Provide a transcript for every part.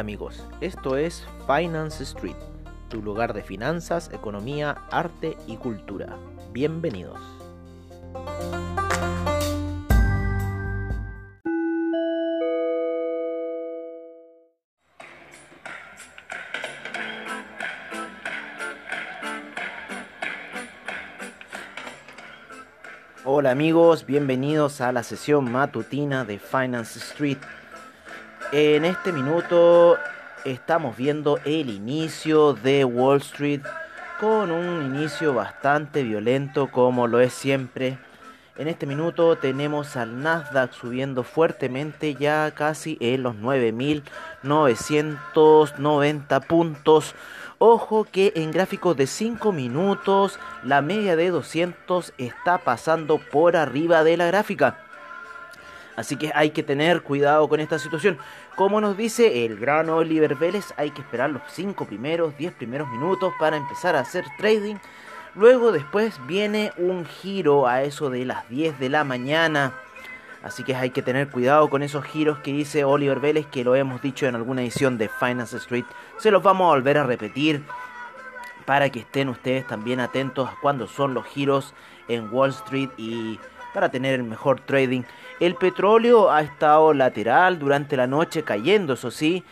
Amigos, esto es Finance Street, tu lugar de finanzas, economía, arte y cultura. Bienvenidos. Hola amigos, bienvenidos a la sesión matutina de Finance Street. En este minuto estamos viendo el inicio de Wall Street con un inicio bastante violento como lo es siempre. En este minuto tenemos al Nasdaq subiendo fuertemente ya casi en los 9.990 puntos. Ojo que en gráficos de 5 minutos la media de 200 está pasando por arriba de la gráfica. Así que hay que tener cuidado con esta situación. Como nos dice el gran Oliver Vélez, hay que esperar los 5 primeros, 10 primeros minutos para empezar a hacer trading. Luego después viene un giro a eso de las 10 de la mañana. Así que hay que tener cuidado con esos giros que dice Oliver Vélez, que lo hemos dicho en alguna edición de Finance Street. Se los vamos a volver a repetir para que estén ustedes también atentos a cuándo son los giros en Wall Street y para tener el mejor trading. El petróleo ha estado lateral durante la noche cayendo, eso sí.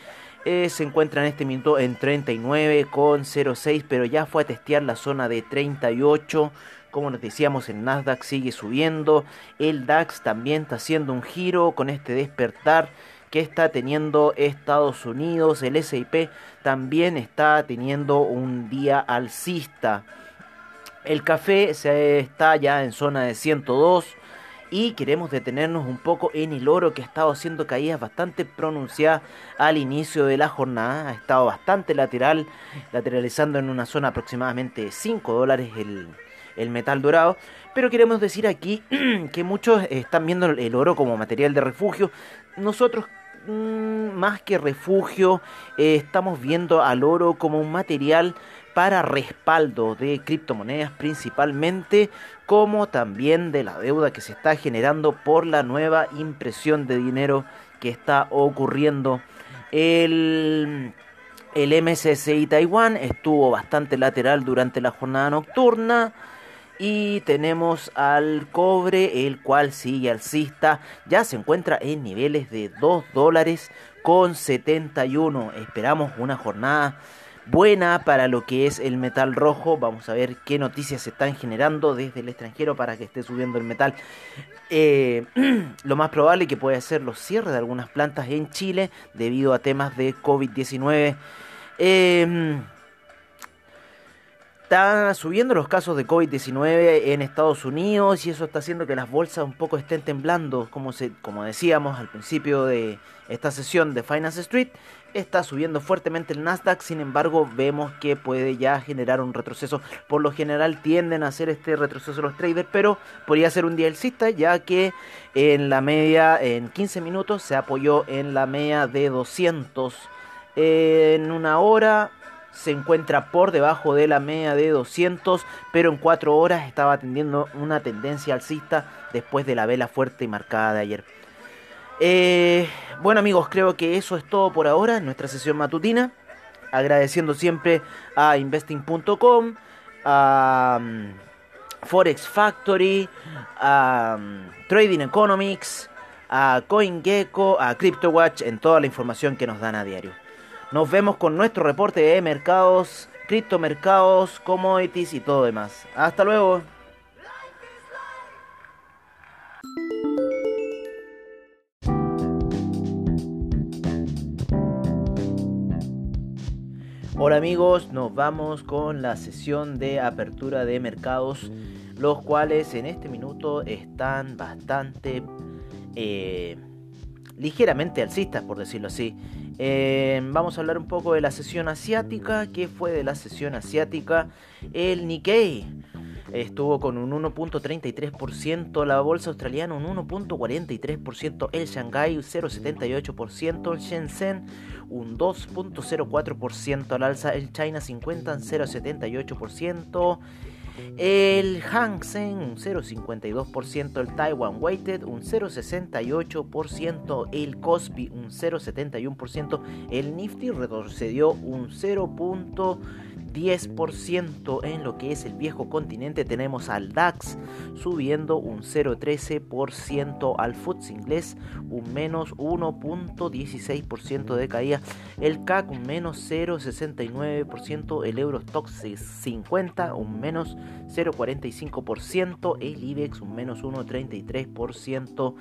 Eh, se encuentra en este minuto en 39,06, pero ya fue a testear la zona de 38. Como nos decíamos, el Nasdaq sigue subiendo. El DAX también está haciendo un giro con este despertar que está teniendo Estados Unidos. El SIP también está teniendo un día alcista. El café se está ya en zona de 102 y queremos detenernos un poco en el oro que ha estado haciendo caídas bastante pronunciadas al inicio de la jornada. Ha estado bastante lateral, lateralizando en una zona aproximadamente de 5 dólares el, el metal dorado. Pero queremos decir aquí que muchos están viendo el oro como material de refugio. Nosotros mm, más que refugio, eh, estamos viendo al oro como un material para respaldo de criptomonedas principalmente, como también de la deuda que se está generando por la nueva impresión de dinero que está ocurriendo. El, el MSCI Taiwán estuvo bastante lateral durante la jornada nocturna. Y tenemos al cobre, el cual sigue alcista, ya se encuentra en niveles de 2 dólares con 71. Esperamos una jornada buena para lo que es el metal rojo. Vamos a ver qué noticias se están generando desde el extranjero para que esté subiendo el metal. Eh, lo más probable que puede ser los cierres de algunas plantas en Chile debido a temas de COVID-19. Eh, están subiendo los casos de COVID-19 en Estados Unidos y eso está haciendo que las bolsas un poco estén temblando, como, se, como decíamos al principio de esta sesión de Finance Street. Está subiendo fuertemente el Nasdaq, sin embargo vemos que puede ya generar un retroceso. Por lo general tienden a hacer este retroceso los traders, pero podría ser un día ya que en la media, en 15 minutos, se apoyó en la media de 200. En una hora se encuentra por debajo de la media de 200, pero en 4 horas estaba teniendo una tendencia alcista después de la vela fuerte y marcada de ayer. Eh, bueno amigos, creo que eso es todo por ahora en nuestra sesión matutina. Agradeciendo siempre a investing.com, a um, Forex Factory, a um, Trading Economics, a CoinGecko, a CryptoWatch en toda la información que nos dan a diario. Nos vemos con nuestro reporte de mercados, criptomercados, commodities y todo demás. Hasta luego. Hola amigos, nos vamos con la sesión de apertura de mercados, los cuales en este minuto están bastante eh, ligeramente alcistas, por decirlo así. Eh, vamos a hablar un poco de la sesión asiática. ¿Qué fue de la sesión asiática? El Nikkei estuvo con un 1.33%, la bolsa australiana un 1.43%, el Shanghai 0.78%, el Shenzhen un 2.04% al alza, el China 50 0.78%. El Hang Seng un 0,52%, el Taiwan Weighted un 0,68%, el Cosby un 0,71%, el Nifty retrocedió un 0,1%. 10% en lo que es el viejo continente. Tenemos al DAX subiendo un 0,13%, al FTSE inglés un menos 1.16% de caída, el CAC un menos 0,69%, el Eurostox 50 un menos 0,45%, el IBEX un menos 1,33%,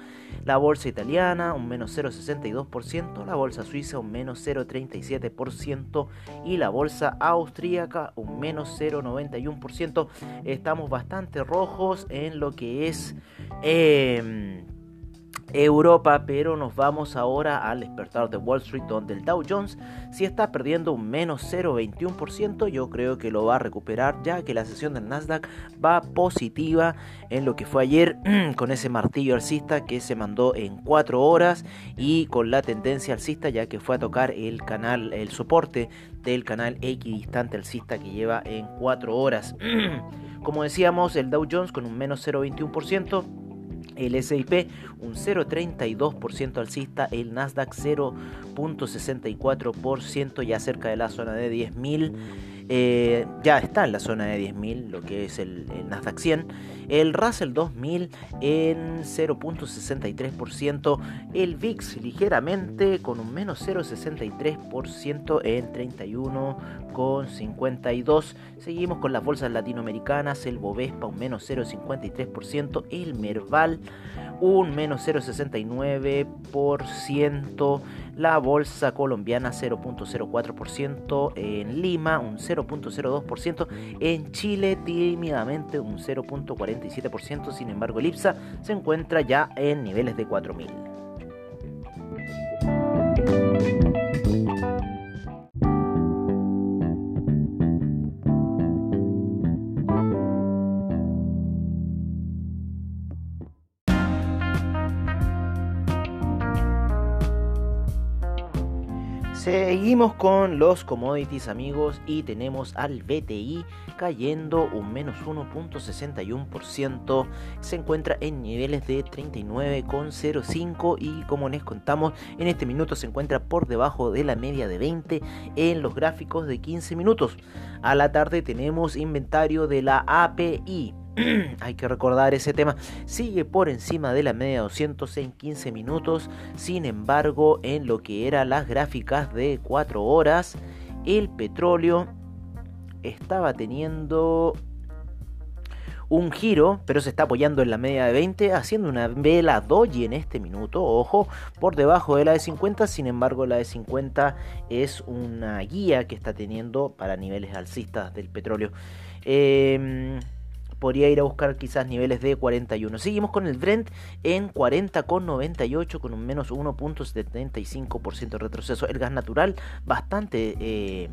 la bolsa italiana un menos 0,62%, la bolsa suiza un menos 0,37% y la bolsa austríaca un menos 0,91%. Estamos bastante rojos en lo que es... Em, Europa, pero nos vamos ahora al despertar de Wall Street, donde el Dow Jones si está perdiendo un menos 0,21%. Yo creo que lo va a recuperar ya que la sesión del Nasdaq va positiva en lo que fue ayer con ese martillo alcista que se mandó en 4 horas y con la tendencia alcista ya que fue a tocar el canal, el soporte del canal equidistante alcista que lleva en 4 horas. Como decíamos, el Dow Jones con un menos 0,21% el SIP un 0,32% alcista, el Nasdaq 0,64% ya cerca de la zona de 10.000. Eh, ya está en la zona de 10.000, lo que es el, Nasdaq 100. El Russell 2000 en 0.63%. El VIX ligeramente con un menos 0.63% en 31,52. Seguimos con las bolsas latinoamericanas. El Bovespa un menos 0.53%. El Merval un menos 0,69%, la bolsa colombiana 0.04%, en Lima un 0.02%, en Chile tímidamente un 0.47%, sin embargo el IPSA se encuentra ya en niveles de 4.000. Seguimos con los commodities amigos y tenemos al BTI cayendo un menos 1.61%, se encuentra en niveles de 39,05 y como les contamos en este minuto se encuentra por debajo de la media de 20 en los gráficos de 15 minutos. A la tarde tenemos inventario de la API hay que recordar ese tema, sigue por encima de la media 200 en 15 minutos, sin embargo en lo que eran las gráficas de 4 horas, el petróleo estaba teniendo un giro, pero se está apoyando en la media de 20, haciendo una vela doji en este minuto, ojo, por debajo de la de 50, sin embargo la de 50 es una guía que está teniendo para niveles alcistas del petróleo. Eh, podría ir a buscar quizás niveles de 41. Seguimos con el Brent en 40,98 con un menos 1.75% de retroceso. El gas natural bastante... Eh,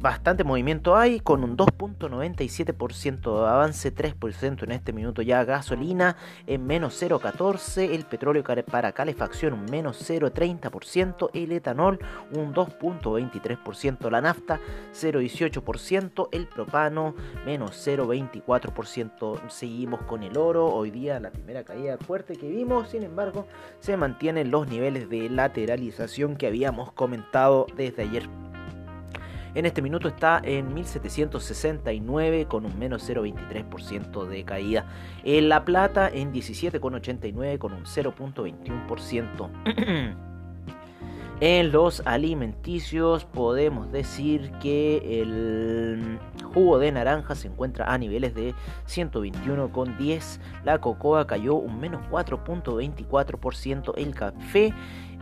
bastante movimiento hay, con un 2.97% de avance, 3% en este minuto ya gasolina en menos 0.14%, el petróleo para calefacción un menos 0.30%, el etanol un 2.23%, la nafta 0.18%, el propano menos 0.24%. Seguimos con el oro, hoy día la primera caída fuerte que vimos, sin embargo se mantienen los niveles de lateralización que habíamos comentado desde ayer. En este minuto está en 1769 con un menos 0,23% de caída. En La Plata en 17,89 con un 0,21%. En los alimenticios podemos decir que el jugo de naranja se encuentra a niveles de 121,10. La cocoa cayó un menos 4.24%. El café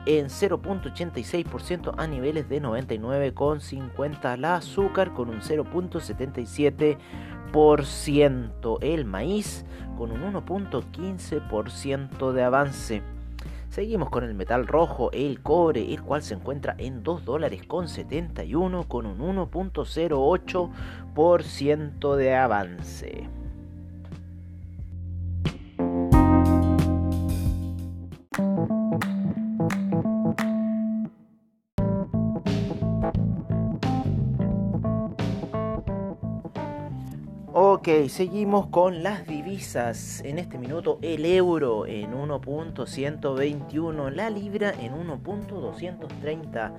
en 0.86% a niveles de 99,50 la azúcar con un 0.77%, el maíz con un 1.15% de avance. Seguimos con el metal rojo, el cobre, el cual se encuentra en 2 dólares con 71 con un 1.08% de avance. Ok, seguimos con las divisas. En este minuto el euro en 1.121, la libra en 1.230,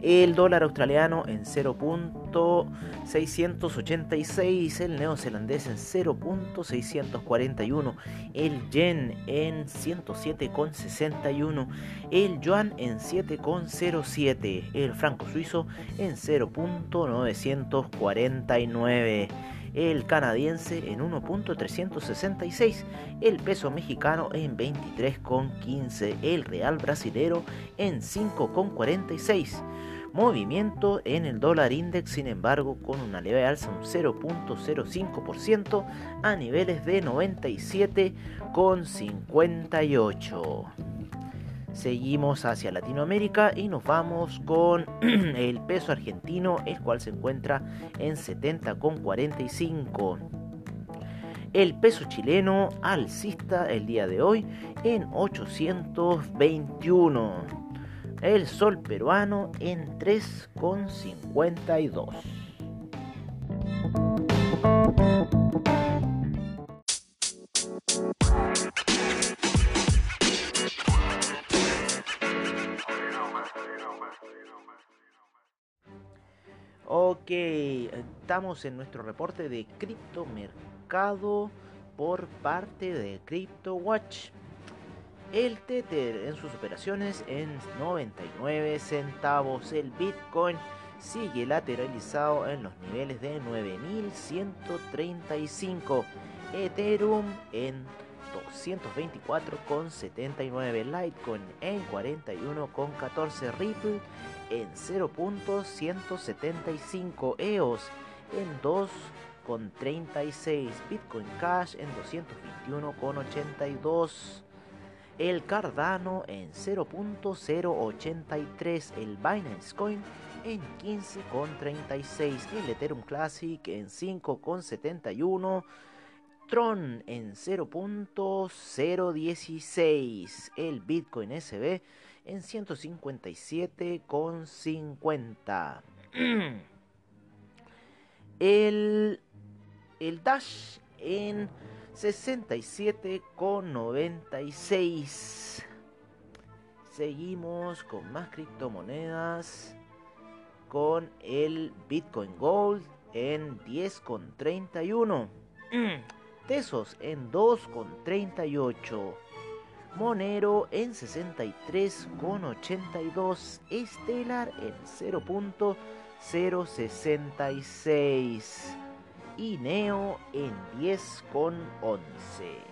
el dólar australiano en 0.686, el neozelandés en 0.641, el yen en 107.61, el yuan en 7.07, el franco suizo en 0.949 el canadiense en 1.366, el peso mexicano en 23.15, el real brasilero en 5.46. Movimiento en el dólar index, sin embargo, con una leve alza un 0.05% a niveles de 97,58. Seguimos hacia Latinoamérica y nos vamos con el peso argentino, el cual se encuentra en 70,45. El peso chileno alcista el día de hoy en 821. El sol peruano en 3,52. Ok, estamos en nuestro reporte de criptomercado por parte de CryptoWatch. El Tether en sus operaciones en 99 centavos. El Bitcoin sigue lateralizado en los niveles de 9135. Ethereum en 224,79. Litecoin en 41,14. Ripple en 0.175 EOS en 2.36 Bitcoin Cash en 221.82 el Cardano en 0.083 el Binance Coin en 15.36 el Ethereum Classic en 5.71 Tron en 0.016 el Bitcoin SB en 157,50. El, el Dash en 67,96. Seguimos con más criptomonedas. Con el Bitcoin Gold en 10,31. Tesos en 2,38. Monero en 63,82, Estelar en 0.066 y Neo en 10,11.